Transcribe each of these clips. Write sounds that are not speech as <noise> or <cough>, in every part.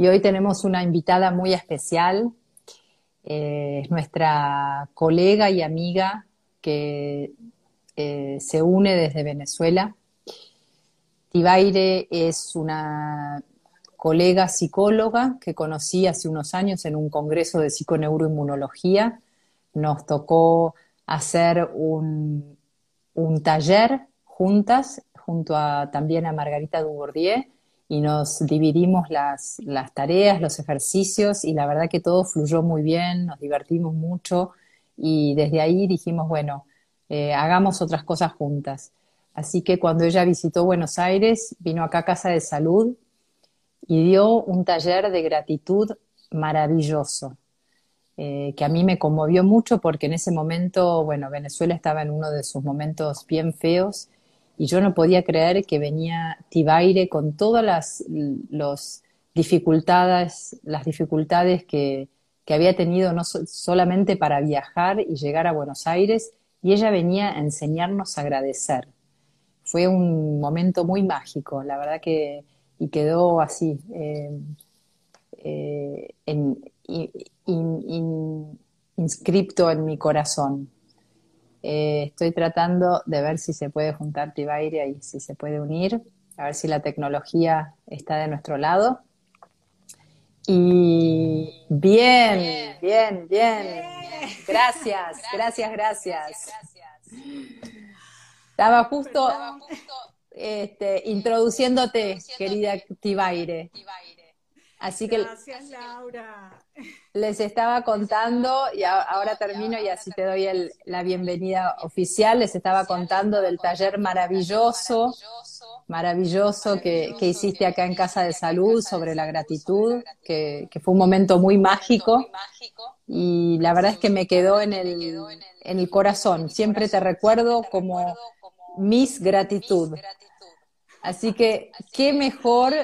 Y hoy tenemos una invitada muy especial, eh, es nuestra colega y amiga que eh, se une desde Venezuela. Tibaire es una colega psicóloga que conocí hace unos años en un congreso de psiconeuroinmunología. Nos tocó hacer un, un taller juntas, junto a, también a Margarita Dubourdieu, y nos dividimos las, las tareas, los ejercicios, y la verdad que todo fluyó muy bien, nos divertimos mucho, y desde ahí dijimos, bueno, eh, hagamos otras cosas juntas. Así que cuando ella visitó Buenos Aires, vino acá a Casa de Salud y dio un taller de gratitud maravilloso, eh, que a mí me conmovió mucho porque en ese momento, bueno, Venezuela estaba en uno de sus momentos bien feos y yo no podía creer que venía Tibaire con todas las los dificultades, las dificultades que, que había tenido no solamente para viajar y llegar a Buenos Aires, y ella venía a enseñarnos a agradecer. Fue un momento muy mágico, la verdad que, y quedó así, eh, eh, inscripto en mi corazón. Eh, estoy tratando de ver si se puede juntar Tibaire y si se puede unir, a ver si la tecnología está de nuestro lado. Y bien, bien, bien. Gracias, gracias, gracias. Estaba justo este, introduciéndote, querida Tibaire. Así que Gracias, Laura. Les estaba contando, y ahora termino y así te doy la bienvenida oficial, les estaba contando del taller maravilloso, maravilloso que, hiciste acá en Casa de Salud sobre la gratitud, que, fue un momento muy mágico y la verdad es que me quedó en el, en el corazón. Siempre te recuerdo como mis gratitud. Así que, ¿qué mejor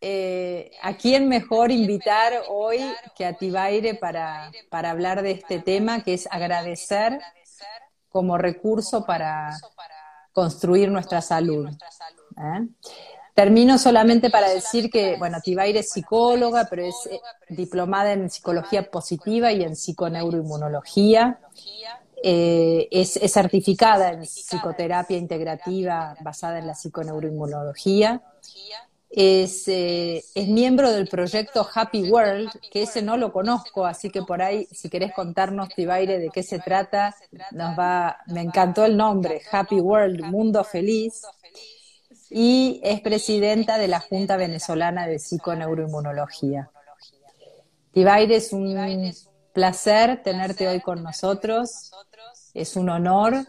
eh, ¿a quién mejor invitar hoy que a Tibaire para, para hablar de este tema, que es agradecer como recurso para construir nuestra salud? ¿Eh? Termino solamente para decir que, bueno, Tibaire es psicóloga, pero es eh, diplomada en psicología positiva y en psiconeuroinmunología. es, es, certificada en psicoterapia integrativa basada en la psiconeuroinmunología es, eh, es, miembro del proyecto Happy World, que ese no lo conozco, así que por ahí, si querés contarnos, Tibaire, de qué se trata, nos va, me encantó el nombre, Happy World, Mundo Feliz, y es presidenta de la Junta Venezolana de Psiconeuroinmunología. Tibaire, es un placer tenerte hoy con nosotros, es un honor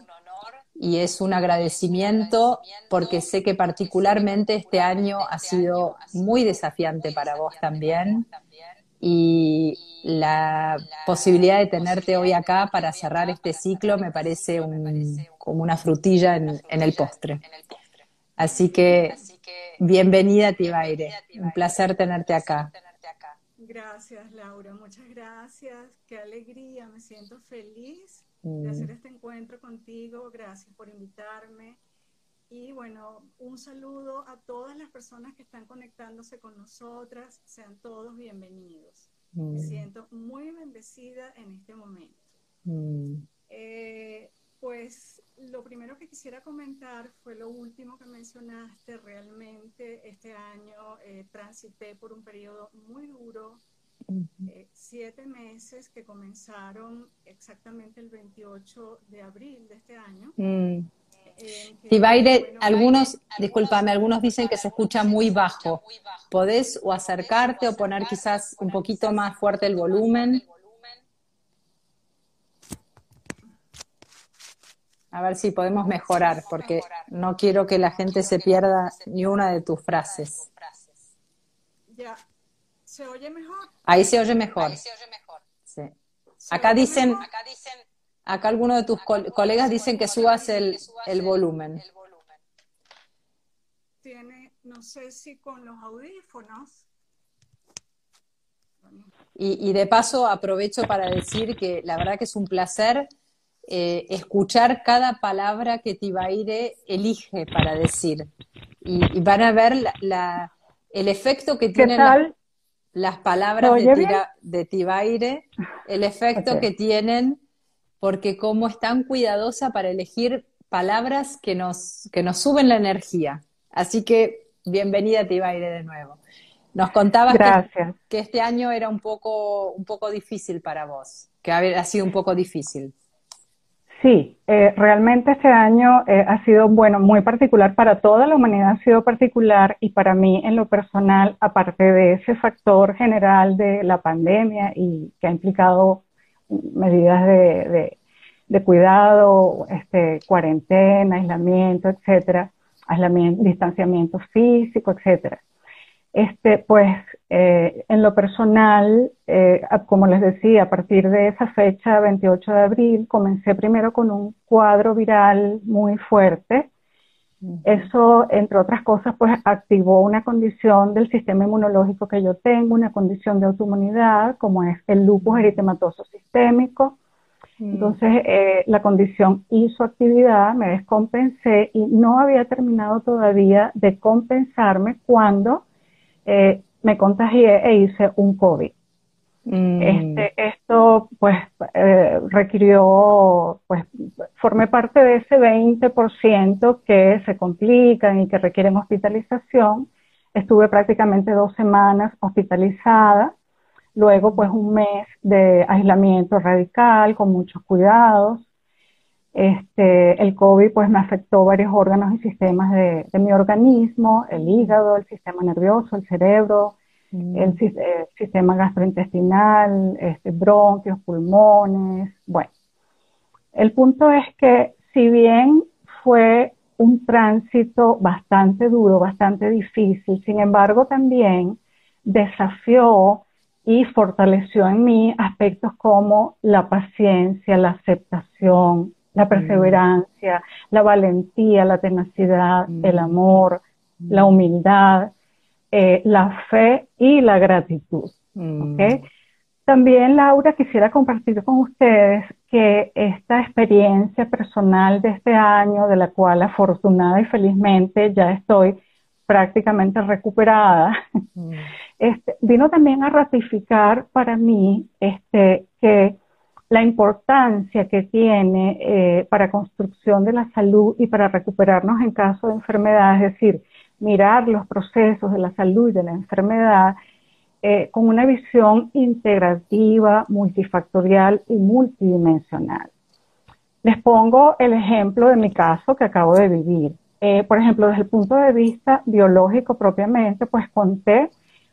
y es un agradecimiento porque sé que particularmente este año ha sido muy desafiante para vos también y la posibilidad de tenerte hoy acá para cerrar este ciclo me parece como una frutilla en, el postre. Así que bienvenida Tibaire, un placer tenerte acá. Gracias Laura, muchas gracias, qué alegría, me siento feliz de hacer mm. este encuentro contigo. Gracias por invitarme. Y bueno, un saludo a todas las personas que están conectándose con nosotras. Sean todos bienvenidos. Me mm. siento muy bendecida en este momento. Mm. Eh, pues lo primero que quisiera comentar fue lo último que mencionaste. Realmente este año eh, transité por un periodo muy duro eh, siete meses que comenzaron exactamente el 28 de abril de este año. Mm. Eh, algunos, discúlpame, algunos dicen que se escucha muy bajo. ¿Podés o acercarte o poner quizás un poquito más fuerte el volumen? A ver si podemos mejorar, porque no quiero que la gente se pierda ni una de tus frases. Ya, ¿Se oye mejor? Ahí se oye mejor. Sí. Acá dicen, acá algunos de tus colegas dicen que subas el, el volumen. Tiene, no sé si con los audífonos. Y, de paso aprovecho para decir que la verdad que es un placer eh, escuchar cada palabra que Tibaire elige para decir. Y, van a ver la, el efecto que tiene. ¿Qué tal? Las palabras de, de, Tibaire, el efecto que tienen, porque como es tan cuidadosa para elegir palabras que nos, que nos suben la energía. Así que bienvenida Tibaire de nuevo. Nos contabas que, que, este año era un poco, un poco difícil para vos, que ha sido un poco difícil. Sí, eh, realmente este año eh, ha sido, bueno, muy particular para toda la humanidad, ha sido particular y para mí en lo personal, aparte de ese factor general de la pandemia y que ha implicado medidas de, de, cuidado, este, cuarentena, aislamiento, etcétera, aislamiento, distanciamiento físico, etcétera. Este, pues eh, en lo personal, eh, como les decía, a partir de esa fecha, 28 de abril, comencé primero con un cuadro viral muy fuerte. Eso, entre otras cosas, pues activó una condición del sistema inmunológico que yo tengo, una condición de autoinmunidad, como es el lupus eritematoso sistémico. Entonces, eh, la condición hizo actividad, me descompensé y no había terminado todavía de compensarme cuando eh, me contagié e hice un COVID. Mm. Este, esto pues eh, requirió, pues formé parte de ese 20% que se complican y que requieren hospitalización. Estuve prácticamente dos semanas hospitalizada, luego pues un mes de aislamiento radical con muchos cuidados. Este, el COVID pues me afectó varios órganos y sistemas de, mi organismo, el hígado, el sistema nervioso, el cerebro, mm. el, sistema gastrointestinal, este, bronquios, pulmones. Bueno, el punto es que si bien fue un tránsito bastante duro, bastante difícil, sin embargo también desafió y fortaleció en mí aspectos como la paciencia, la aceptación, la perseverancia, la valentía, la tenacidad, el amor, la humildad, eh, la fe y la gratitud. También, Laura, quisiera compartir con ustedes que esta experiencia personal de este año, de la cual afortunada y felizmente ya estoy prácticamente recuperada, <laughs> este, vino también a ratificar para mí este, que la importancia que tiene eh, para construcción de la salud y para recuperarnos en caso de enfermedad, es decir, mirar los procesos de la salud y de la enfermedad eh, con una visión integrativa, multifactorial y multidimensional. Les pongo el ejemplo de mi caso que acabo de vivir. Eh, por ejemplo, desde el punto de vista biológico propiamente, pues conté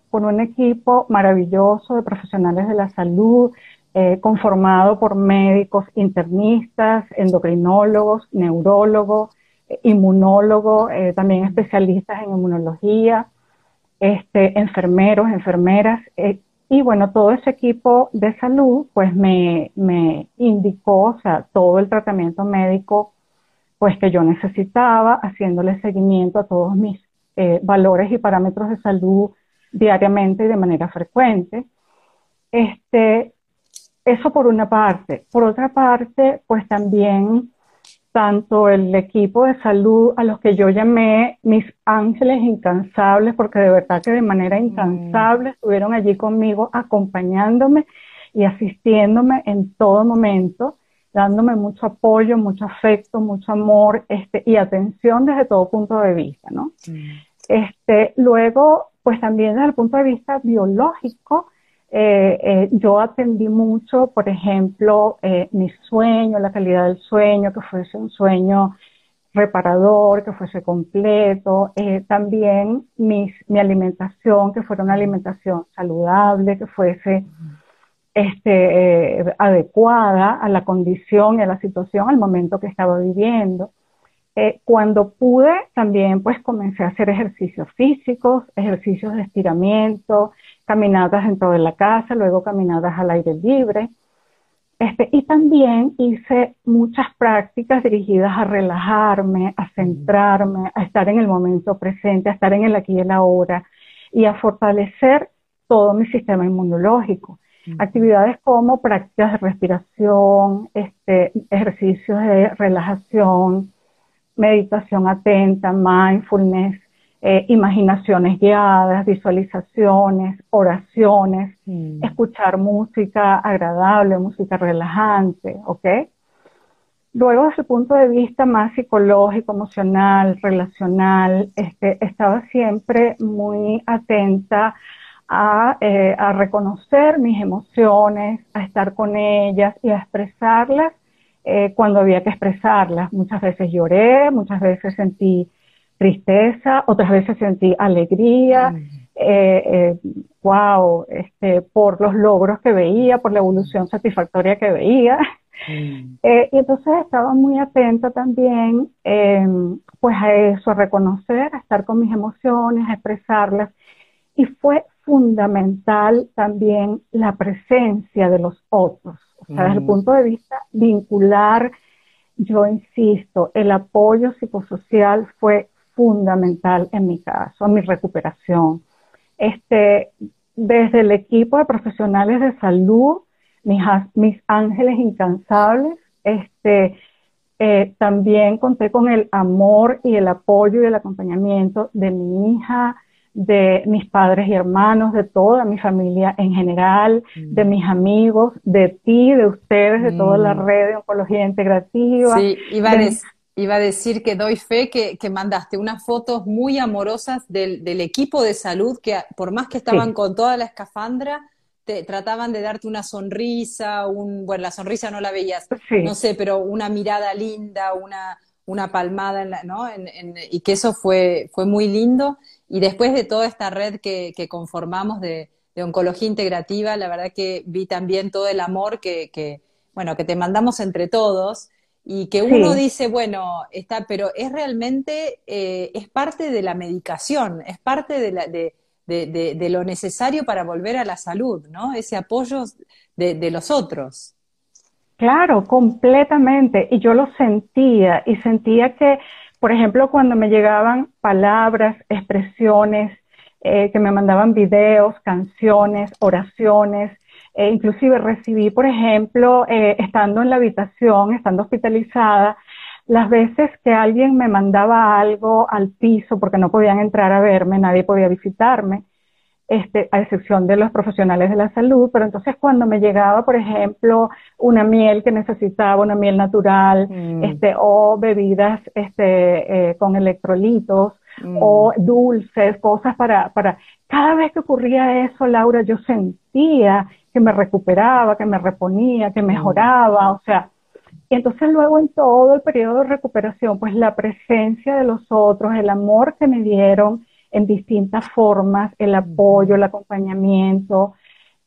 con un equipo maravilloso de profesionales de la salud, eh, conformado por médicos internistas, endocrinólogos, neurólogos, eh, inmunólogos, eh, también especialistas en inmunología, este, enfermeros, enfermeras, y bueno, todo ese equipo de salud pues me, me indicó, o sea, todo el tratamiento médico pues que yo necesitaba, haciéndole seguimiento a todos mis valores y parámetros de salud diariamente y de manera frecuente. Este, eso por una parte. Por otra parte, pues también tanto el equipo de salud a los que yo llamé mis ángeles incansables, porque de verdad que de manera mm. incansable estuvieron allí conmigo acompañándome y asistiéndome en todo momento, dándome mucho apoyo, mucho afecto, mucho amor este, y atención desde todo punto de vista, ¿no? Mm. Este, luego, pues también desde el punto de vista biológico, eh, eh, yo atendí mucho, por ejemplo, eh, mi sueño, la calidad del sueño, que fuese un sueño reparador, que fuese completo, también mi alimentación, que fuera una alimentación saludable, que fuese este, adecuada a la condición y a la situación, al momento que estaba viviendo. Cuando pude, también pues comencé a hacer ejercicios físicos, ejercicios de estiramiento, caminadas dentro de la casa, luego caminadas al aire libre. Este, y también hice muchas prácticas dirigidas a relajarme, a centrarme, a estar en el momento presente, a estar en el aquí y el ahora y a fortalecer todo mi sistema inmunológico. Actividades como prácticas de respiración, este, ejercicios de relajación, meditación atenta, mindfulness, eh, imaginaciones guiadas, visualizaciones, oraciones, mm. escuchar música agradable, música relajante, ¿ok? Luego, desde el punto de vista más psicológico, emocional, relacional, este, estaba siempre muy atenta a, eh, a, reconocer mis emociones, a estar con ellas y a expresarlas eh, cuando había que expresarlas. Muchas veces lloré, muchas veces sentí tristeza, otras veces sentí alegría, mm. eh, wow, eh, este, por los logros que veía, por la evolución satisfactoria que veía. Mm. <laughs> Eh, y entonces estaba muy atenta también em, pues a eso, a reconocer, a estar con mis emociones, a expresarlas. Y fue fundamental también la presencia de los otros. O sea, desde el mm. punto de vista vincular, yo insisto, el apoyo psicosocial fue fundamental en mi caso, en mi recuperación. Este, desde el equipo de profesionales de salud, mis, mis ángeles incansables, este, eh, también conté con el amor y el apoyo y el acompañamiento de mi hija, de mis padres y hermanos, de toda mi familia en general, mm. de mis amigos, de ti, de ustedes, de toda la mm. red de oncología integrativa. Sí, iba a, iba a decir que doy fe que, mandaste unas fotos muy amorosas del, equipo de salud que por más que estaban con toda la escafandra, te trataban de darte una sonrisa, un, bueno, la sonrisa no la veías, no sé, pero una mirada linda, una, una palmada, en la, ¿no? y que eso fue, fue muy lindo. Y después de toda esta red que, conformamos de, oncología integrativa, la verdad que vi también todo el amor que, bueno, que te mandamos entre todos y que uno dice, bueno, está, pero es realmente, eh, es parte de la medicación, es parte de, la, de, de, lo necesario para volver a la salud, ¿no? Ese apoyo de, los otros. Claro, completamente. Y yo lo sentía y sentía que por ejemplo, cuando me llegaban palabras, expresiones, eh, que me mandaban videos, canciones, oraciones, e inclusive recibí, por ejemplo, eh, estando en la habitación, estando hospitalizada, las veces que alguien me mandaba algo al piso porque no podían entrar a verme, nadie podía visitarme, este, a excepción de los profesionales de la salud, pero entonces cuando me llegaba, por ejemplo, una miel que necesitaba, una miel natural, mm. este, o bebidas este, eh, con electrolitos, mm. o dulces, cosas para, para... Cada vez que ocurría eso, Laura, yo sentía que me recuperaba, que me reponía, que mm. mejoraba, o sea, y entonces luego en todo el periodo de recuperación, pues la presencia de los otros, el amor que me dieron, en distintas formas, el apoyo, el acompañamiento,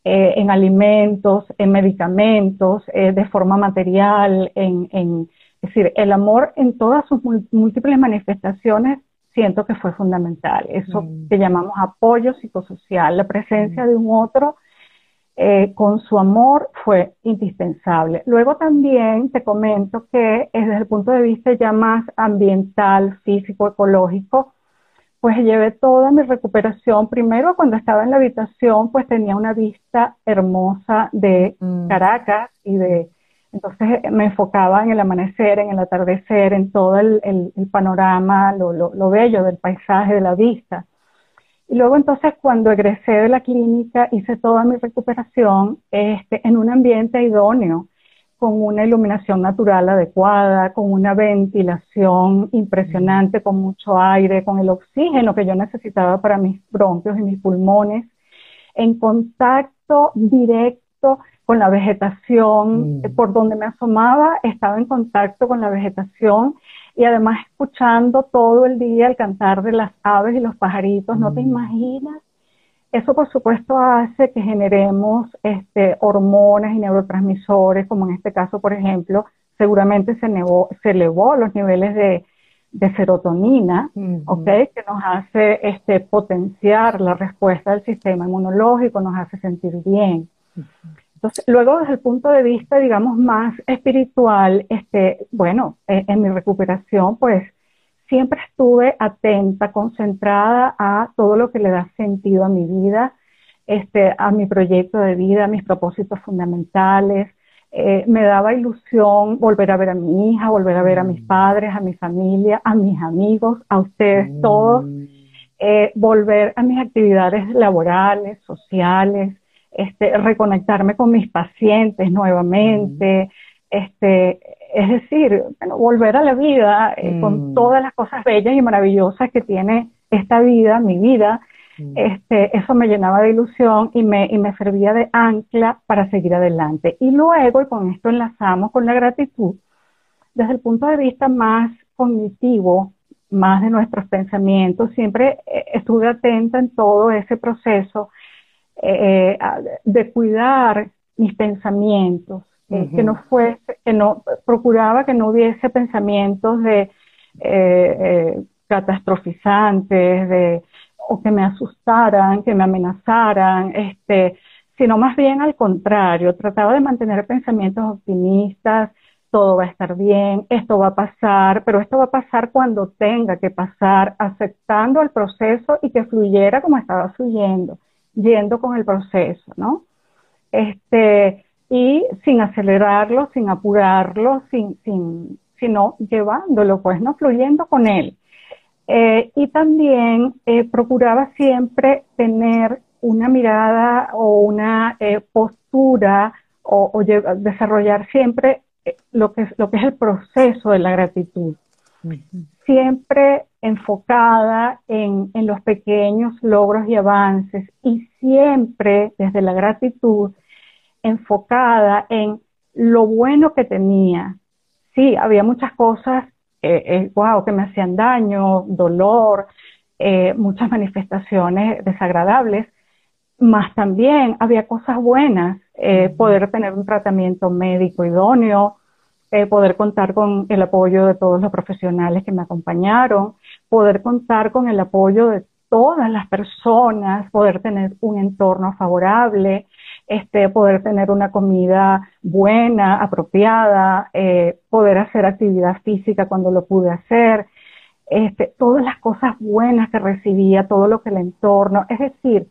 eh, en alimentos, en medicamentos, eh, de forma material, en, es decir, el amor en todas sus múltiples manifestaciones siento que fue fundamental. Eso mm. que llamamos apoyo psicosocial, la presencia mm. de un otro eh, con su amor fue indispensable. Luego también te comento que desde el punto de vista ya más ambiental, físico, ecológico, pues llevé toda mi recuperación. Primero, cuando estaba en la habitación, pues tenía una vista hermosa de mm. Caracas y de, entonces me enfocaba en el amanecer, en el atardecer, en todo el, panorama, lo, lo, bello del paisaje, de la vista. Y luego entonces cuando egresé de la clínica hice toda mi recuperación este, en un ambiente idóneo con una iluminación natural adecuada, con una ventilación impresionante, con mucho aire, con el oxígeno que yo necesitaba para mis bronquios y mis pulmones, en contacto directo con la vegetación, mm. por donde me asomaba estaba en contacto con la vegetación y además escuchando todo el día el cantar de las aves y los pajaritos, no te mm. imaginas eso, por supuesto, hace que generemos este, hormonas y neurotransmisores, como en este caso, por ejemplo, seguramente se, se elevó los niveles de, serotonina, que nos hace este, potenciar la respuesta del sistema inmunológico, nos hace sentir bien. Entonces, luego desde el punto de vista, digamos, más espiritual, este, bueno, en mi recuperación, pues siempre estuve atenta, concentrada a todo lo que le da sentido a mi vida, este, a mi proyecto de vida, a mis propósitos fundamentales. Eh, me daba ilusión volver a ver a mi hija, volver a ver a mis mm. padres, a mi familia, a mis amigos, a ustedes mm. todos. eh, volver a mis actividades laborales, sociales, este, reconectarme con mis pacientes nuevamente, este, es decir, volver a la vida eh, con mm. todas las cosas bellas y maravillosas que tiene esta vida, mi vida, mm. este, eso me llenaba de ilusión y me, y me servía de ancla para seguir adelante. Y luego, y con esto enlazamos con la gratitud, desde el punto de vista más cognitivo, más de nuestros pensamientos, siempre eh, estuve atenta en todo ese proceso eh, de cuidar mis pensamientos, que no fuese, que no, procuraba que no hubiese pensamientos de eh, eh, catastrofizantes, de, o que me asustaran, que me amenazaran, este, sino más bien al contrario, trataba de mantener pensamientos optimistas, todo va a estar bien, esto va a pasar, pero esto va a pasar cuando tenga que pasar, aceptando el proceso y que fluyera como estaba fluyendo, yendo con el proceso, ¿no? Este, y sin acelerarlo, sin apurarlo, sin, sin, sino llevándolo, pues, ¿no? Fluyendo con él. Eh, y también eh, procuraba siempre tener una mirada o una eh, postura o, desarrollar siempre lo que, es, lo que es el proceso de la gratitud. Siempre enfocada en, en los pequeños logros y avances y siempre desde la gratitud enfocada en lo bueno que tenía. Sí, había muchas cosas, eh, wow, eh, que me hacían daño, dolor, eh, muchas manifestaciones desagradables, más también había cosas buenas, eh, poder tener un tratamiento médico idóneo, poder contar con el apoyo de todos los profesionales que me acompañaron, poder contar con el apoyo de todas las personas, poder tener un entorno favorable, este, poder tener una comida buena, apropiada, eh, poder hacer actividad física cuando lo pude hacer, este, todas las cosas buenas que recibía, todo lo que el entorno, es decir,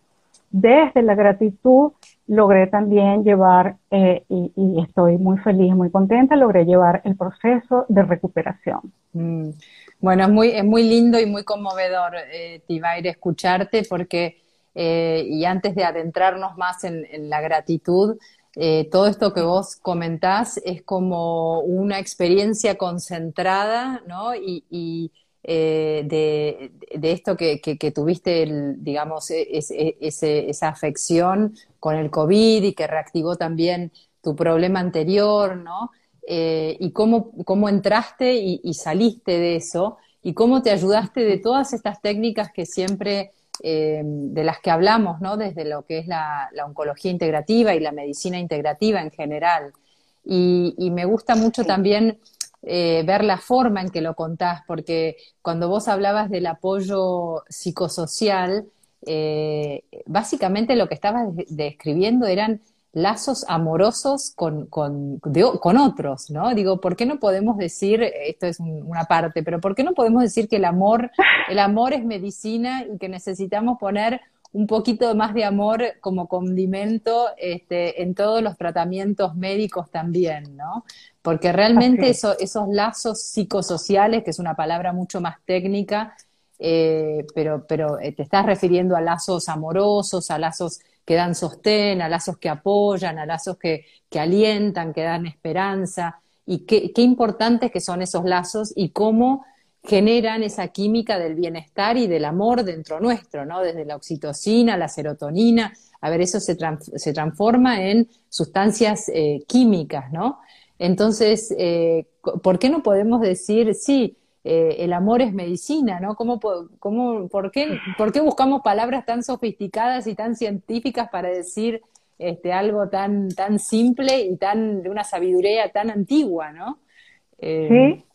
desde la gratitud logré también llevar, eh, y, estoy muy feliz, muy contenta, logré llevar el proceso de recuperación. Mm. Bueno, es muy, es muy lindo y muy conmovedor, eh, Tibaire, escucharte porque eh, y antes de adentrarnos más en, la gratitud, eh, todo esto que vos comentás es como una experiencia concentrada, ¿no? Y, eh, de, esto que, tuviste, digamos, e, esa afección con el COVID y que reactivó también tu problema anterior, ¿no? y cómo, cómo entraste y, saliste de eso y cómo te ayudaste de todas estas técnicas que siempre eh, de las que hablamos, ¿no? Desde lo que es la, oncología integrativa y la medicina integrativa en general. Y, me gusta mucho también eh, ver la forma en que lo contás, porque cuando vos hablabas del apoyo psicosocial, eh, básicamente lo que estabas describiendo eran lazos amorosos con, con, con, otros, ¿no? Digo, ¿por qué no podemos decir, esto es una parte, pero ¿por qué no podemos decir que el amor, el amor es medicina y que necesitamos poner un poquito más de amor como condimento este, en todos los tratamientos médicos también, ¿no? Porque realmente esos lazos psicosociales, que es una palabra mucho más técnica, eh, pero, pero eh, te estás refiriendo a lazos amorosos, a lazos que dan sostén, a lazos que apoyan, a lazos que, alientan, que dan esperanza, y qué, importantes que son esos lazos y cómo generan esa química del bienestar y del amor dentro nuestro, ¿no? Desde la oxitocina, la serotonina, a ver, eso se, se transforma en sustancias eh, químicas, ¿no? Entonces, eh, ¿por qué no podemos decir, sí, eh, el amor es medicina, ¿no? ¿Cómo, cómo, por, qué, ¿Por qué buscamos palabras tan sofisticadas y tan científicas para decir este, algo tan, tan simple y tan de una sabiduría tan antigua, ¿no? Eh, sí,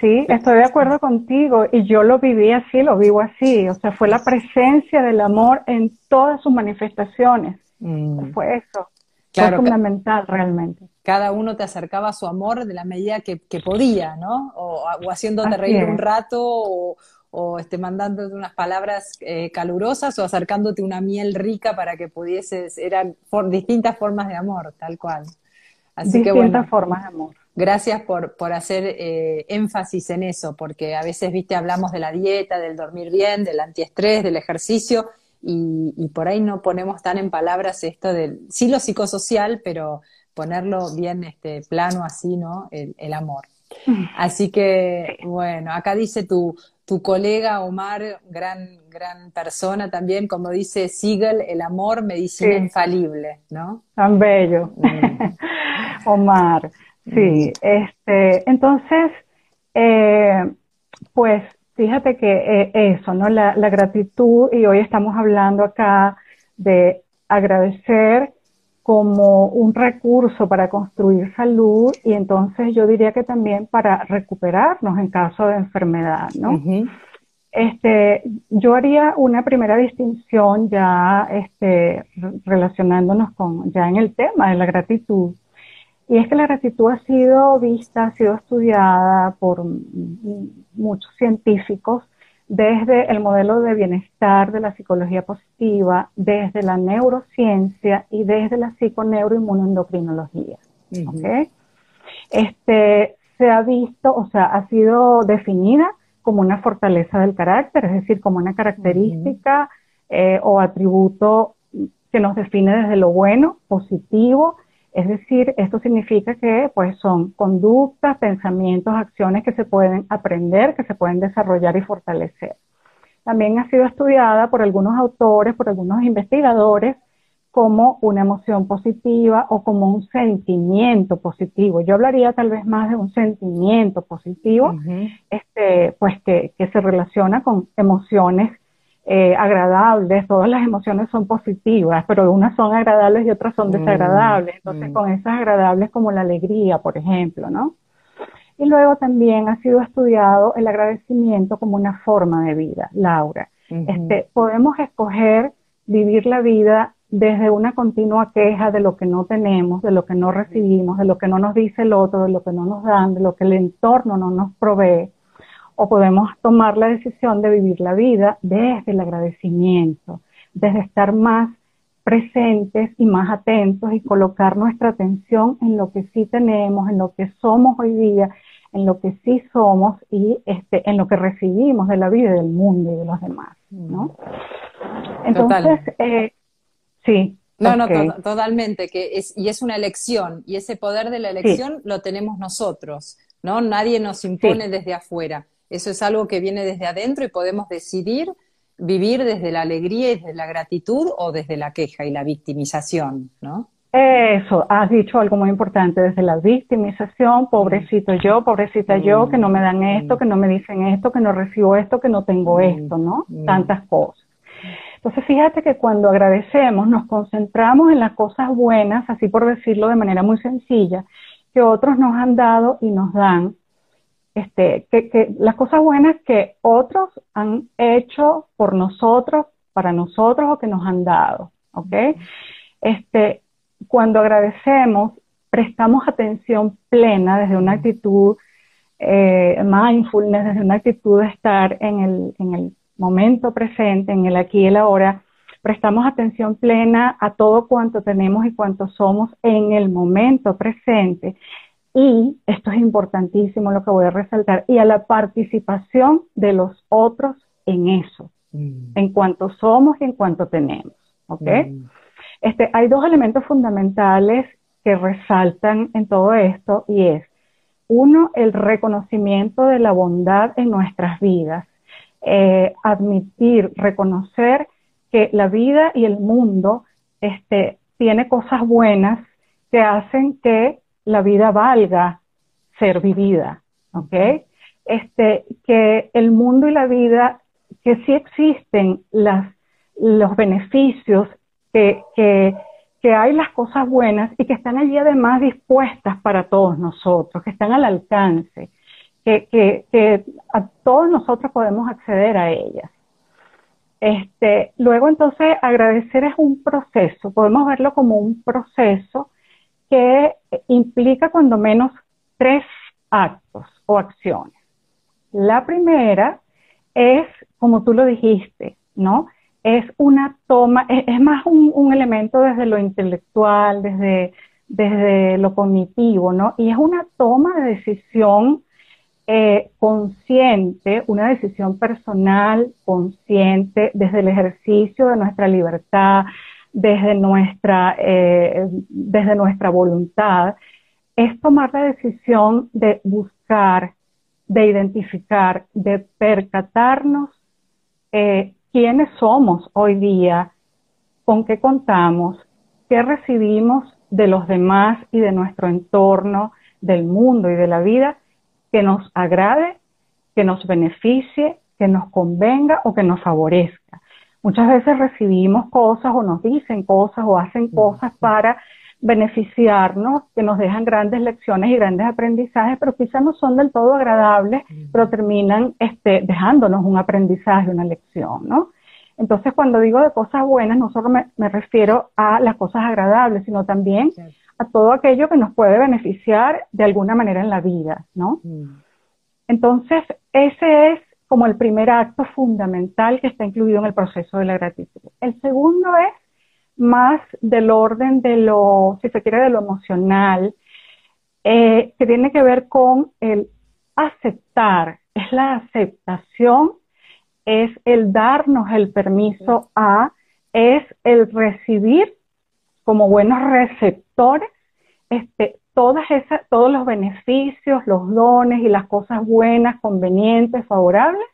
sí, estoy de acuerdo contigo y yo lo viví así, lo vivo así, o sea, fue la presencia del amor en todas sus manifestaciones, mm. fue eso, fue fundamental realmente cada uno te acercaba a su amor de la medida que, podía, ¿no? O, haciéndote reír un rato, o, este, mandándote unas palabras eh, calurosas, o acercándote una miel rica para que pudieses, eran distintas formas de amor, tal cual. Así distintas formas de amor. gracias por, por hacer eh, énfasis en eso, porque a veces, viste, hablamos de la dieta, del dormir bien, del antiestrés, del ejercicio, y, por ahí no ponemos tan en palabras esto del, sí lo psicosocial, pero ponerlo bien este plano así, ¿no? El, amor. <laughs> Así que, bueno, acá dice tu, tu colega Omar, gran, gran persona también, como dice Siegel, el amor, medicina infalible, ¿no? Tan bello. Mm. <laughs> Omar, sí. Mm. Este, entonces, eh, pues Fíjate que eh, eso, ¿no? La, gratitud, y hoy estamos hablando acá de agradecer como un recurso para construir salud y entonces yo diría que también para recuperarnos en caso de enfermedad, ¿no? Este, yo haría una primera distinción ya este, relacionándonos con ya en el tema de la gratitud. Y es que la gratitud ha sido vista, ha sido estudiada por muchos científicos desde el modelo de bienestar de la psicología positiva, desde la neurociencia y desde la psiconeuroinmunoendocrinología. Este, se ha visto, o sea, ha sido definida como una fortaleza del carácter, es decir, como una característica eh, o atributo que nos define desde lo bueno, positivo, es decir, esto significa que pues son conductas, pensamientos, acciones que se pueden aprender, que se pueden desarrollar y fortalecer. También ha sido estudiada por algunos autores, por algunos investigadores, como una emoción positiva o como un sentimiento positivo. Yo hablaría tal vez más de un sentimiento positivo, este, pues que, que se relaciona con emociones eh, agradables, todas las emociones son positivas, pero unas son agradables y otras son mm, desagradables. Entonces, mm. con esas agradables como la alegría, por ejemplo, ¿no? Y luego también ha sido estudiado el agradecimiento como una forma de vida, Laura. este, podemos escoger vivir la vida desde una continua queja de lo que no tenemos, de lo que no recibimos, de lo que no nos dice el otro, de lo que no nos dan, de lo que el entorno no nos provee, o podemos tomar la decisión de vivir la vida desde el agradecimiento, desde estar más presentes y más atentos y colocar nuestra atención en lo que sí tenemos, en lo que somos hoy día, en lo que sí somos y este, en lo que recibimos de la vida y del mundo y de los demás, ¿no? Entonces, eh, sí. No, no, totalmente, que es, y es una elección, y ese poder de la elección lo tenemos nosotros, ¿no? Nadie nos impone desde afuera. Eso es algo que viene desde adentro y podemos decidir vivir desde la alegría y desde la gratitud o desde la queja y la victimización, ¿no? Eso, has dicho algo muy importante, desde la victimización, pobrecito yo, pobrecita yo, que no me dan esto, que no me dicen esto, que no recibo esto, que no tengo esto, ¿no? Tantas cosas. Entonces, fíjate que cuando agradecemos, nos concentramos en las cosas buenas, así por decirlo de manera muy sencilla, que otros nos han dado y nos dan, este, que, las cosas buenas que otros han hecho por nosotros, para nosotros o que nos han dado, ¿ok? Este, cuando agradecemos, prestamos atención plena desde una actitud eh, mindfulness, desde una actitud de estar en el, en el momento presente, en el aquí y el ahora, prestamos atención plena a todo cuanto tenemos y cuanto somos en el momento presente y esto es importantísimo lo que voy a resaltar, y a la participación de los otros en eso, mm. en cuanto somos y en cuanto tenemos. ¿Ok? Mm. Este, hay dos elementos fundamentales que resaltan en todo esto y es, uno, el reconocimiento de la bondad en nuestras vidas, eh, admitir, reconocer que la vida y el mundo este, tiene cosas buenas que hacen que la vida valga ser vivida, ¿ok? Este, que el mundo y la vida, que sí existen las, los beneficios, que, que, que hay las cosas buenas y que están allí además dispuestas para todos nosotros, que están al alcance, que, que, que a todos nosotros podemos acceder a ellas. Este, luego entonces agradecer es un proceso, podemos verlo como un proceso que implica cuando menos tres actos o acciones. La primera es, como tú lo dijiste, ¿no? Es una toma, es, más un, elemento desde lo intelectual, desde, desde lo cognitivo, ¿no? Y es una toma de decisión eh, consciente, una decisión personal, consciente, desde el ejercicio de nuestra libertad, desde nuestra, eh, desde nuestra voluntad, es tomar la decisión de buscar, de identificar, de percatarnos eh, quiénes somos hoy día, con qué contamos, qué recibimos de los demás y de nuestro entorno, del mundo y de la vida, que nos agrade, que nos beneficie, que nos convenga o que nos favorezca. Muchas veces recibimos cosas o nos dicen cosas o hacen cosas para beneficiarnos, que nos dejan grandes lecciones y grandes aprendizajes, pero quizás no son del todo agradables, pero terminan este, dejándonos un aprendizaje, una lección, ¿no? Entonces, cuando digo de cosas buenas, no solo me, refiero a las cosas agradables, sino también a todo aquello que nos puede beneficiar de alguna manera en la vida, ¿no? Entonces, ese es como el primer acto fundamental que está incluido en el proceso de la gratitud. El segundo es más del orden de lo, si se quiere, de lo emocional, eh, que tiene que ver con el aceptar, es la aceptación es el darnos el permiso a, es el recibir como buenos receptores este, todos los beneficios, los dones y las cosas buenas, convenientes, favorables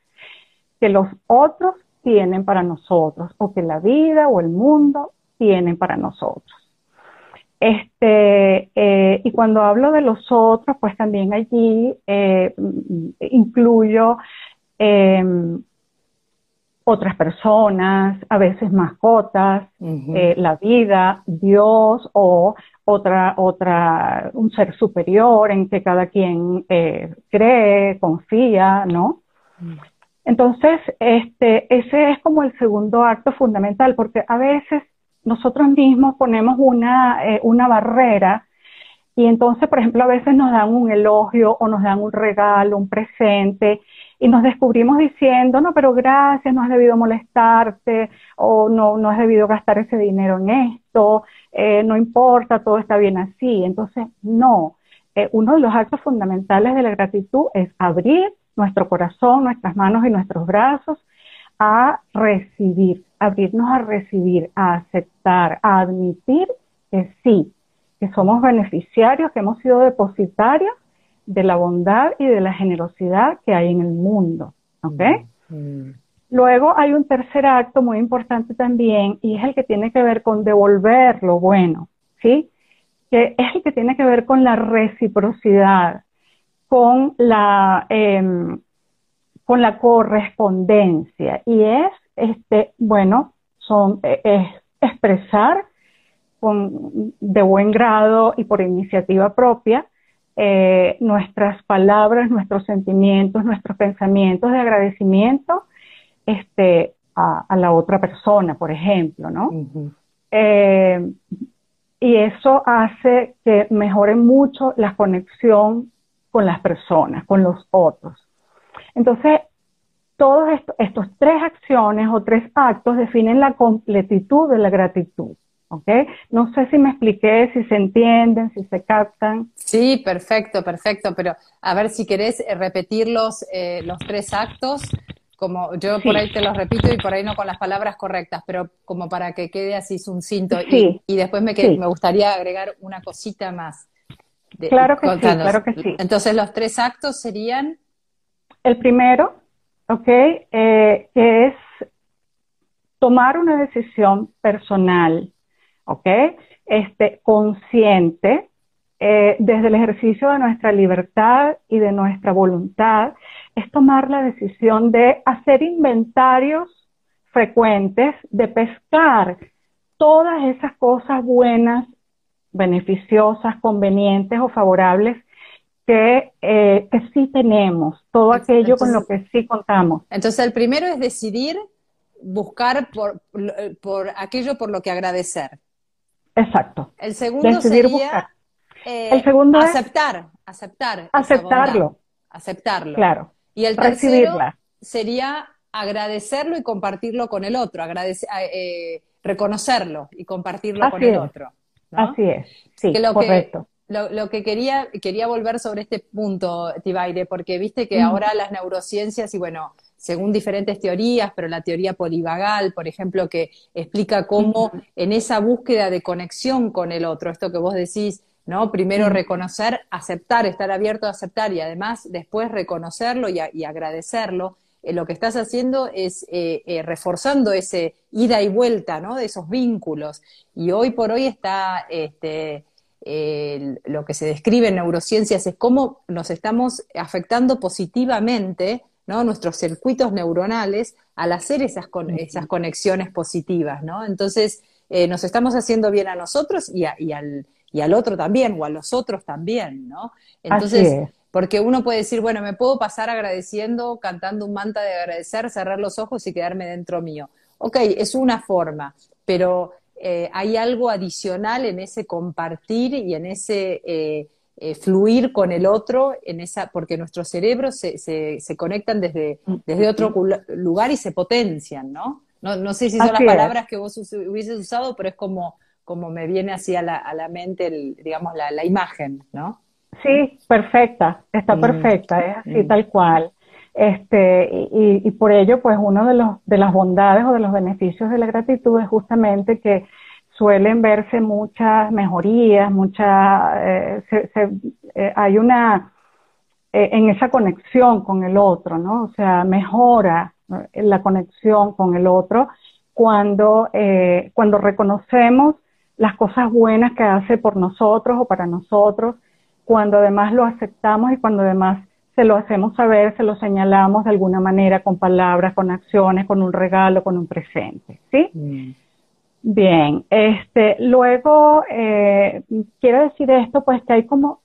que los otros tienen para nosotros o que la vida o el mundo tienen para nosotros. Este, eh, y cuando hablo de los otros, pues también allí eh, incluyo eh, otras personas, a veces mascotas, eh, la vida, Dios o otra, otra, un ser superior en que cada quien eh, cree, confía, ¿no? Entonces, este, ese es como el segundo acto fundamental, porque a veces nosotros mismos ponemos una, eh, una barrera y entonces, por ejemplo, a veces nos dan un elogio o nos dan un regalo, un presente, y nos descubrimos diciendo, no, pero gracias, no has debido molestarte o no, no has debido gastar ese dinero en esto, eh, no importa, todo está bien así. Entonces, no. Eh, uno de los actos fundamentales de la gratitud es abrir nuestro corazón, nuestras manos y nuestros brazos a recibir, abrirnos a recibir, a aceptar, a admitir que sí, que somos beneficiarios, que hemos sido depositarios de la bondad y de la generosidad que hay en el mundo. ¿Ok? Mm. Luego hay un tercer acto muy importante también y es el que tiene que ver con devolver lo bueno, ¿sí? Que es el que tiene que ver con la reciprocidad, con la, em, con la correspondencia y es, este, bueno, son, e, es expresar con, de buen grado y por iniciativa propia eh, nuestras palabras, nuestros sentimientos, nuestros pensamientos de agradecimiento este, a, la otra persona, por ejemplo, ¿no? Eh, y eso hace que mejore mucho la conexión con las personas, con los otros. Entonces, todos estos tres acciones o tres actos definen la completitud de la gratitud. ¿Ok? No sé si me expliqué, si se entienden, si se captan. Sí, perfecto, perfecto, pero a ver si querés eh, repetir los, eh, los tres actos, como yo por ahí te los repito y por ahí no con las palabras correctas, pero como para que quede así un cinto. Y, después me, me gustaría agregar una cosita más. claro que sí, claro que sí. Entonces los tres actos serían... El primero, ¿ok? Eh, que es tomar una decisión personal ¿ok? Este, consciente eh, desde el ejercicio de nuestra libertad y de nuestra voluntad, es tomar la decisión de hacer inventarios frecuentes, de pescar todas esas cosas buenas, beneficiosas, convenientes o favorables que, eh, que sí tenemos, todo aquello con lo que sí contamos. Entonces, el primero es decidir buscar por, por aquello por lo que agradecer. Exacto. El segundo sería eh, el segundo aceptar, aceptar. Aceptarlo. Aceptarlo. Claro. Y el tercero sería agradecerlo y compartirlo con el otro, agradecer, eh, reconocerlo y compartirlo con el otro. Así es, sí, correcto. lo, que quería, quería volver sobre este punto, Tibaire, porque viste que ahora las neurociencias, y bueno, según diferentes teorías, pero la teoría polivagal, por ejemplo, que explica cómo en esa búsqueda de conexión con el otro, esto que vos decís, ¿no? Primero reconocer, aceptar, estar abierto a aceptar y además después reconocerlo y, agradecerlo. Eh, lo que estás haciendo es eh, eh, reforzando ese ida y vuelta, ¿no? De esos vínculos. Y hoy por hoy está, este, lo que se describe en neurociencias es cómo nos estamos afectando positivamente, ¿no? Nuestros circuitos neuronales al hacer esas, esas conexiones positivas, ¿no? Entonces, nos estamos haciendo bien a nosotros y, y al y al otro también, o a los otros también, ¿no? Entonces, porque uno puede decir, bueno, me puedo pasar agradeciendo, cantando un manta de agradecer, cerrar los ojos y quedarme dentro mío. Ok, es una forma, pero eh, hay algo adicional en ese compartir y en ese eh, eh, fluir con el otro, en esa, porque nuestros cerebros se, se, conectan desde, desde otro lugar y se potencian, ¿no? No, no sé si son las palabras que vos hubieses usado, pero es como como me viene así a la, a la mente, el, digamos, la, la, imagen, ¿no? Sí, perfecta, está mm. perfecta, es así mm. tal cual. Este, y, y, por ello, pues uno de, los, de las bondades o de los beneficios de la gratitud es justamente que suelen verse muchas mejorías, muchas, eh, se, se, eh, hay una, eh, en esa conexión con el otro, ¿no? O sea, mejora la conexión con el otro cuando, cuando reconocemos las cosas buenas que hace por nosotros o para nosotros, cuando además lo aceptamos y cuando además se lo hacemos saber, se lo señalamos de alguna manera con palabras, con acciones, con un regalo, con un presente, ¿sí? Mm. Bien, este, luego eh, quiero decir esto, pues que hay como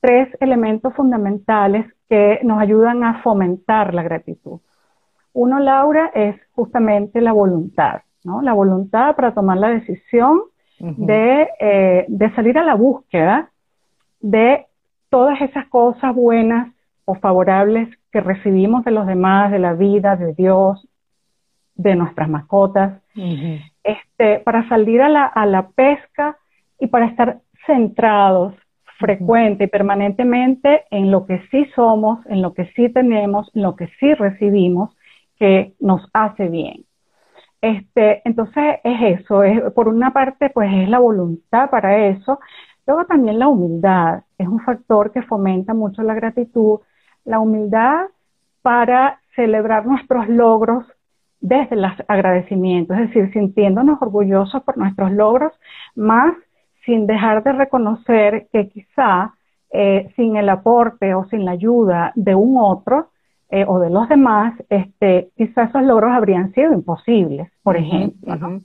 tres elementos fundamentales que nos ayudan a fomentar la gratitud. Uno, Laura, es justamente la voluntad, ¿no? La voluntad para tomar la decisión de, eh, de salir a la búsqueda de todas esas cosas buenas o favorables que recibimos de los demás, de la vida, de Dios, de nuestras mascotas, este, para salir a la, a la pesca y para estar centrados frecuente y permanentemente en lo que sí somos, en lo que sí tenemos, en lo que sí recibimos, que nos hace bien. Este, entonces es eso, es, por una parte pues es la voluntad para eso, luego también la humildad, es un factor que fomenta mucho la gratitud, la humildad para celebrar nuestros logros desde el agradecimiento, es decir, sintiéndonos orgullosos por nuestros logros, más sin dejar de reconocer que quizá eh, sin el aporte o sin la ayuda de un otro, eh, o de los demás, este, quizás esos logros habrían sido imposibles, por ejemplo.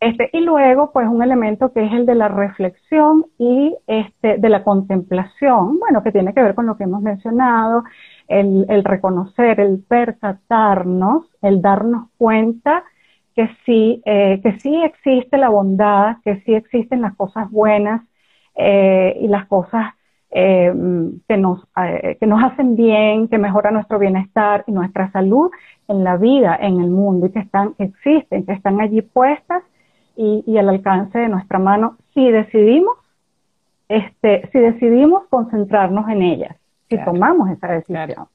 Este, y luego, pues, un elemento que es el de la reflexión y este, de la contemplación, bueno, que tiene que ver con lo que hemos mencionado, el, el reconocer, el percatarnos, el darnos cuenta que sí, eh, que sí existe la bondad, que sí existen las cosas buenas eh, y las cosas eh, que, nos, eh, que nos hacen bien, que mejoran nuestro bienestar y nuestra salud en la vida, en el mundo, y que están, existen, que están allí puestas y, y al alcance de nuestra mano si decidimos, este, si decidimos concentrarnos en ellas, si tomamos esa decisión.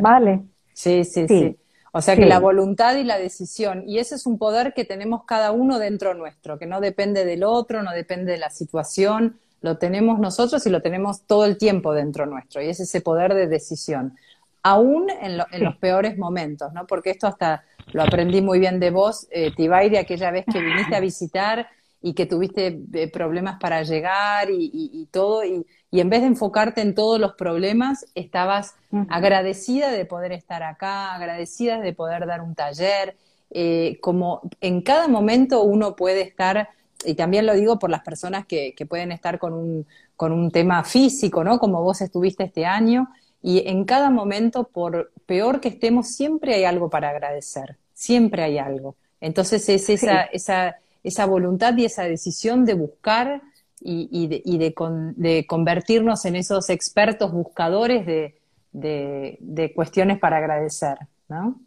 ¿Vale? Sí, sí, sí. O sea que la voluntad y la decisión, y ese es un poder que tenemos cada uno dentro nuestro, que no depende del otro, no depende de la situación, lo tenemos nosotros y lo tenemos todo el tiempo dentro nuestro, y es ese poder de decisión, aún en, los peores momentos, ¿no? Porque esto hasta lo aprendí muy bien de vos, eh, Tibairi, aquella vez que viniste a <laughs> visitar y que tuviste eh, problemas para llegar y, todo, y, en vez de enfocarte en todos los problemas, estabas agradecida de poder estar acá, agradecida de poder dar un taller, eh, como en cada momento uno puede estar y también lo digo por las personas que, que pueden estar con un, con un tema físico, ¿no? Como vos estuviste este año, y en cada momento, por peor que estemos, siempre hay algo para agradecer, siempre hay algo. Entonces es esa, esa, esa voluntad y esa decisión de buscar y, y, de, y de, de, convertirnos en esos expertos buscadores de, de, de cuestiones para agradecer, ¿no?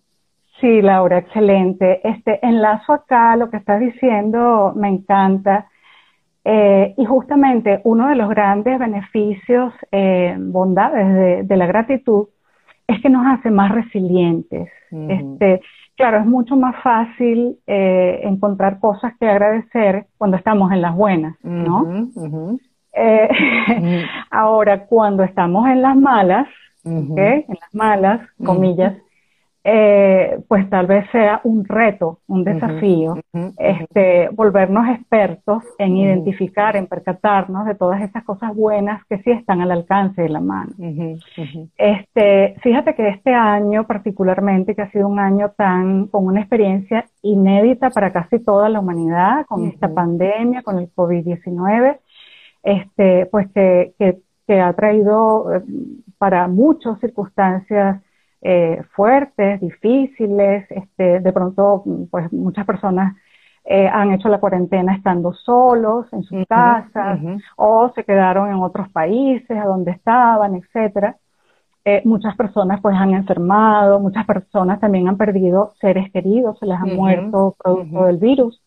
Sí, Laura, excelente. Este enlazo acá, lo que estás diciendo me encanta, Eh, y justamente uno de los grandes beneficios, eh, bondades de, la gratitud, es que nos hace más resilientes. este, claro, es mucho más fácil eh, encontrar cosas que agradecer cuando estamos en las buenas, ¿no? <laughs> ahora, cuando estamos en las malas, en las malas, comillas, eh, pues tal vez sea un reto, un desafío, este, volvernos expertos en identificar, en percatarnos de todas esas cosas buenas que sí están al alcance de la mano. Este, fíjate que este año particularmente, que ha sido un año tan, con una experiencia inédita para casi toda la humanidad, con esta pandemia, con el COVID-19, este, pues que, que, que ha traído eh, para muchas circunstancias eh, fuertes, difíciles, este, de pronto pues muchas personas eh, han hecho la cuarentena estando solos en sus casas o se quedaron en otros países a donde estaban, etcétera. Eh, muchas personas pues han enfermado, muchas personas también han perdido seres queridos, se les ha muerto producto del virus.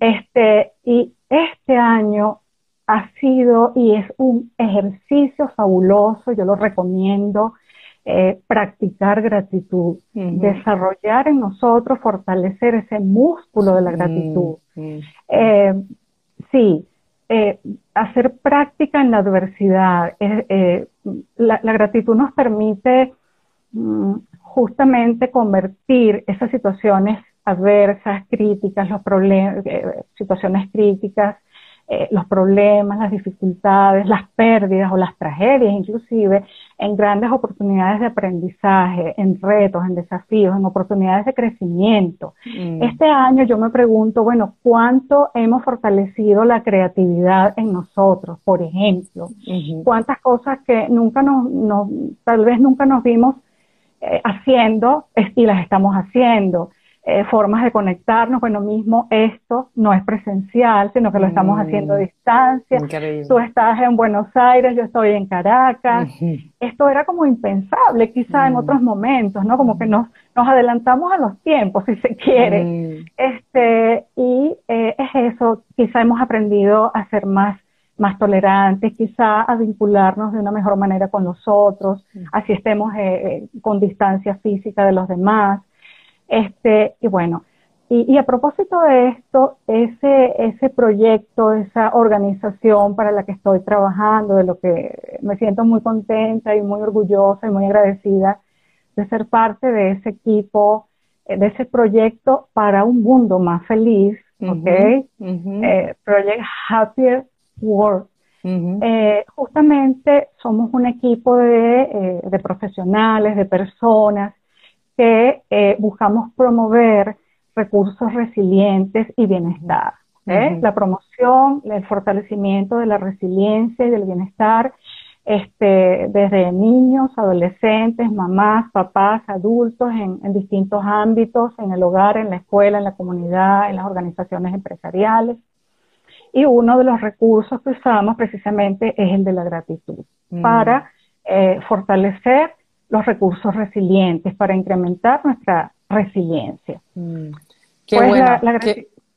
Este, y este año ha sido y es un ejercicio fabuloso, yo lo recomiendo eh, practicar gratitud, desarrollar en nosotros, fortalecer ese músculo de la gratitud. Eh, sí, eh, hacer práctica en la adversidad. La, gratitud nos permite mm, justamente convertir esas situaciones adversas, críticas, los problemas, situaciones críticas, eh, los problemas, las dificultades, las pérdidas o las tragedias inclusive, en grandes oportunidades de aprendizaje, en retos, en desafíos, en oportunidades de crecimiento. Mm. Este año yo me pregunto, bueno, ¿cuánto hemos fortalecido la creatividad en nosotros, por ejemplo? ¿Cuántas cosas que nunca nos, tal vez nunca nos vimos eh, haciendo y las estamos haciendo? Eh, formas de conectarnos. Bueno, mismo esto no es presencial, sino que lo estamos haciendo a mm. distancia. Tú estás en Buenos Aires, yo estoy en Caracas. Esto era como impensable quizá en mm. otros momentos, ¿no? Como que nos, nos adelantamos a los tiempos, si se quiere. Mm. Este, y eh, es eso, quizá hemos aprendido a ser más más tolerantes, quizá a vincularnos de una mejor manera con los otros, así estemos eh, con distancia física de los demás. Este, y bueno, y, a propósito de esto, ese, ese proyecto, esa organización para la que estoy trabajando, de lo que me siento muy contenta y muy orgullosa y muy agradecida de ser parte de ese equipo, eh, de ese proyecto para un mundo más feliz, ¿ok? Eh, Project Happier World. Eh, justamente somos un equipo de, de profesionales, de personas que eh, buscamos promover recursos resilientes y bienestar. ¿eh? La promoción, el fortalecimiento de la resiliencia y del bienestar este, desde niños, adolescentes, mamás, papás, adultos, en, en, distintos ámbitos, en el hogar, en la escuela, en la comunidad, en las organizaciones empresariales. Y uno de los recursos que usamos precisamente es el de la gratitud mm. para eh, fortalecer los recursos resilientes para incrementar nuestra resiliencia. Mm. Qué, pues bueno,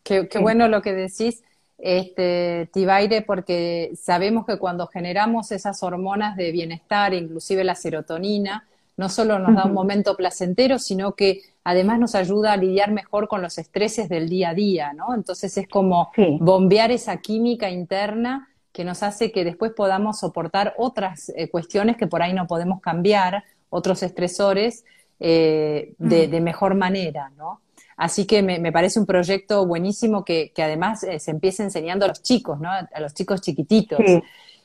qué, bueno lo que decís, este, Tibaire, porque sabemos que cuando generamos esas hormonas de bienestar, inclusive la serotonina, no solo nos da un momento placentero, sino que además nos ayuda a lidiar mejor con los estreses del día a día, ¿no? Entonces es como bombear esa química interna que nos hace que después podamos soportar otras eh, cuestiones que por ahí no podemos cambiar otros estresores eh, de, mejor manera, ¿no? Así que me, parece un proyecto buenísimo que, además eh, se empiece enseñando a los chicos, ¿no? A los chicos chiquititos.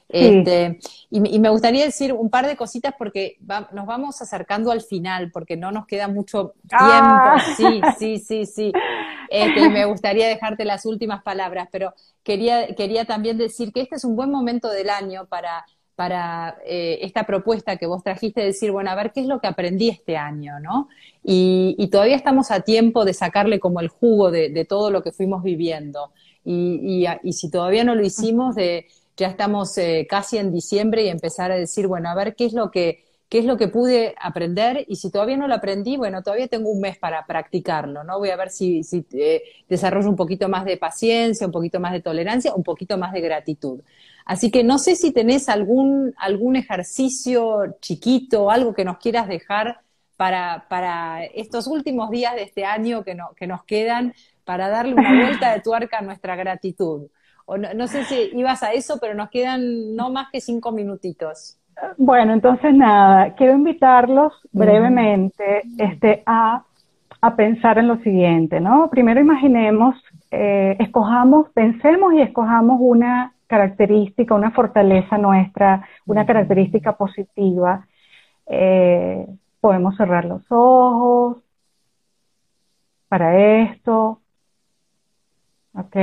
Este, y, me gustaría decir un par de cositas porque nos vamos acercando al final, porque no nos queda mucho ah. tiempo. Sí, sí, sí, sí. Este, y me gustaría dejarte las últimas palabras, pero quería, quería también decir que este es un buen momento del año para para eh, esta propuesta que vos trajiste, de decir, bueno, a ver qué es lo que aprendí este año, ¿no? Y, todavía estamos a tiempo de sacarle como el jugo de, todo lo que fuimos viviendo. Y, si todavía no lo hicimos, ya estamos eh, casi en diciembre y empezar a decir, bueno, a ver qué es lo que, qué es lo que pude aprender y si todavía no lo aprendí, bueno, todavía tengo un mes para practicarlo, ¿no? Voy a ver si, eh, desarrollo un poquito más de paciencia, un poquito más de tolerancia, un poquito más de gratitud. Así que no sé si tenés algún, algún ejercicio chiquito, algo que nos quieras dejar para, para estos últimos días de este año que, que nos quedan, para darle una vuelta de tuerca a nuestra gratitud. O no, sé si ibas a eso, pero nos quedan no más que cinco minutitos. Bueno, entonces nada, quiero invitarlos brevemente este, a, a, pensar en lo siguiente, ¿no? Primero imaginemos, eh, escojamos, pensemos y escojamos una característica, una fortaleza nuestra, una característica positiva. Eh, podemos cerrar los ojos para esto, ¿ok?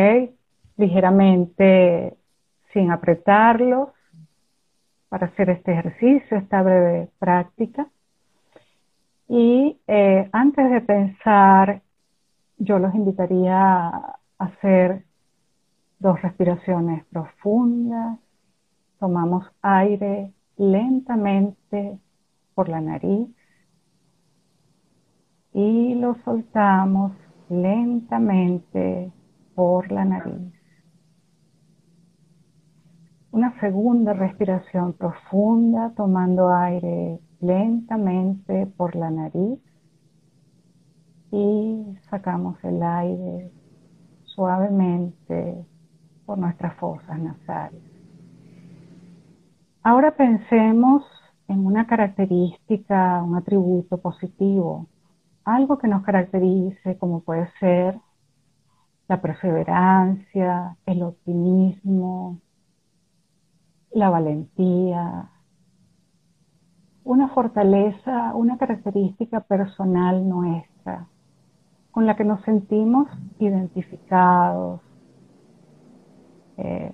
Ligeramente sin apretarlos para hacer este ejercicio, esta breve práctica. Y eh, antes de pensar, yo los invitaría a hacer dos respiraciones profundas. Tomamos aire lentamente por la nariz y lo soltamos lentamente por la nariz. Una segunda respiración profunda, tomando aire lentamente por la nariz y sacamos el aire suavemente nuestras fosas nasales. Ahora pensemos en una característica, un atributo positivo, algo que nos caracterice como puede ser la perseverancia, el optimismo, la valentía, una fortaleza, una característica personal nuestra con la que nos sentimos identificados, eh,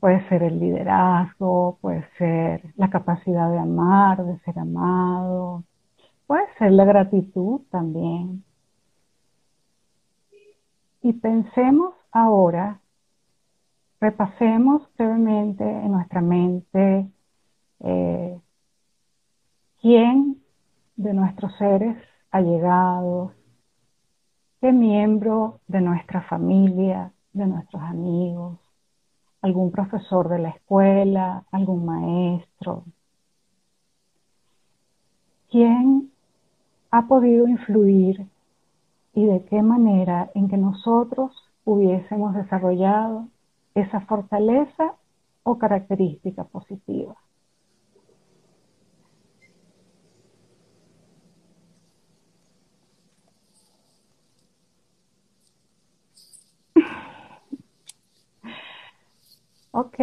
puede ser el liderazgo, puede ser la capacidad de amar, de ser amado, puede ser la gratitud también. Y pensemos ahora, repasemos brevemente en nuestra mente eh, quién de nuestros seres allegados, qué miembro de nuestra familia, de nuestros amigos, algún profesor de la escuela, algún maestro. ¿Quién ha podido influir y de qué manera en que nosotros hubiésemos desarrollado esa fortaleza o característica positiva? Ok.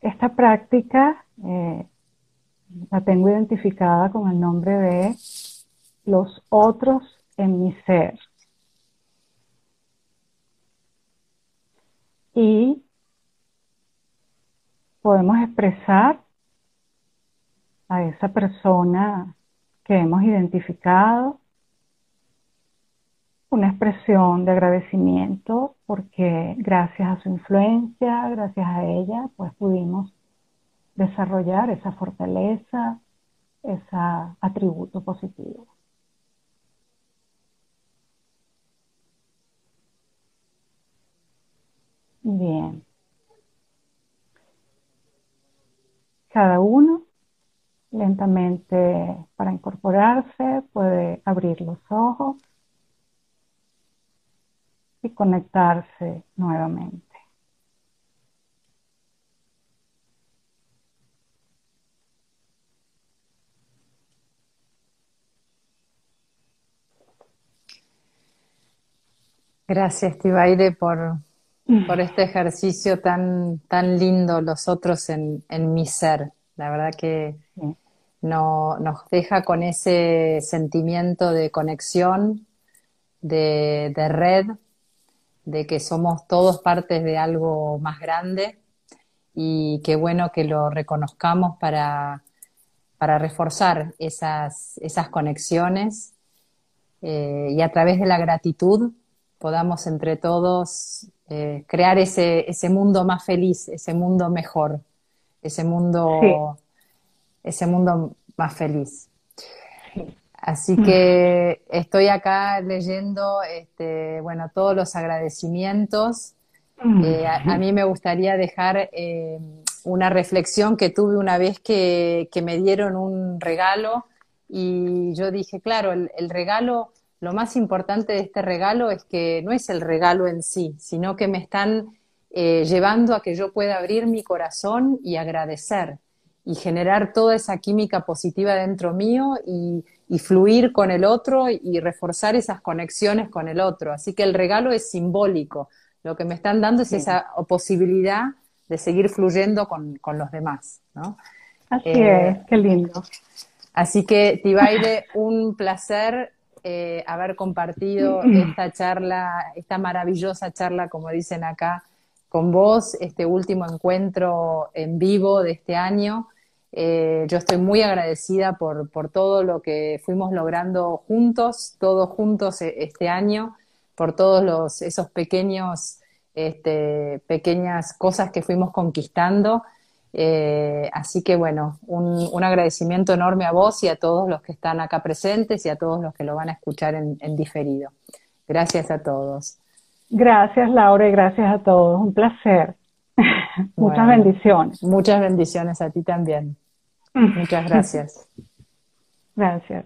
Esta práctica eh, la tengo identificada con el nombre de los otros en mi ser. Y podemos expresar a esa persona que hemos identificado una expresión de agradecimiento porque gracias a su influencia, gracias a ella, pues pudimos desarrollar esa fortaleza, ese atributo positivo. Bien. Cada uno lentamente para incorporarse puede abrir los ojos y conectarse nuevamente. Gracias, Tibaire, por, por este ejercicio tan, tan lindo, los otros en, en mi ser. La verdad que no, nos deja con ese sentimiento de conexión, de, de red, de que somos todos partes de algo más grande y qué bueno que lo reconozcamos para, para reforzar esas, esas conexiones eh, y a través de la gratitud podamos entre todos eh, crear ese, ese mundo más feliz, ese mundo mejor, ese mundo, ese mundo más feliz. Así mm. que estoy acá leyendo, este, bueno, todos los agradecimientos. Mm. Eh, a, mí me gustaría dejar eh, una reflexión que tuve una vez que, que, me dieron un regalo y yo dije, claro, el, regalo, lo más importante de este regalo es que no es el regalo en sí, sino que me están eh, llevando a que yo pueda abrir mi corazón y agradecer y generar toda esa química positiva dentro mío y, fluir con el otro y reforzar esas conexiones con el otro. Así que el regalo es simbólico. Lo que me están dando es esa posibilidad de seguir fluyendo con, los demás. ¿no? Así eh, es, qué lindo. Así que, Tibaide, un placer eh, haber compartido <clears throat> esta charla, esta maravillosa charla, como dicen acá, con vos, este último encuentro en vivo de este año. Eh, yo estoy muy agradecida por, por, todo lo que fuimos logrando juntos, todos juntos e, este año, por todos los, esos pequeños, este, pequeñas cosas que fuimos conquistando. Eh, así que bueno, un, un, agradecimiento enorme a vos y a todos los que están acá presentes y a todos los que lo van a escuchar en, en diferido. Gracias a todos. Gracias Laura y gracias a todos. Un placer. <laughs> muchas bendiciones. Muchas bendiciones a ti también. Muchas gracias. <laughs> Gracias.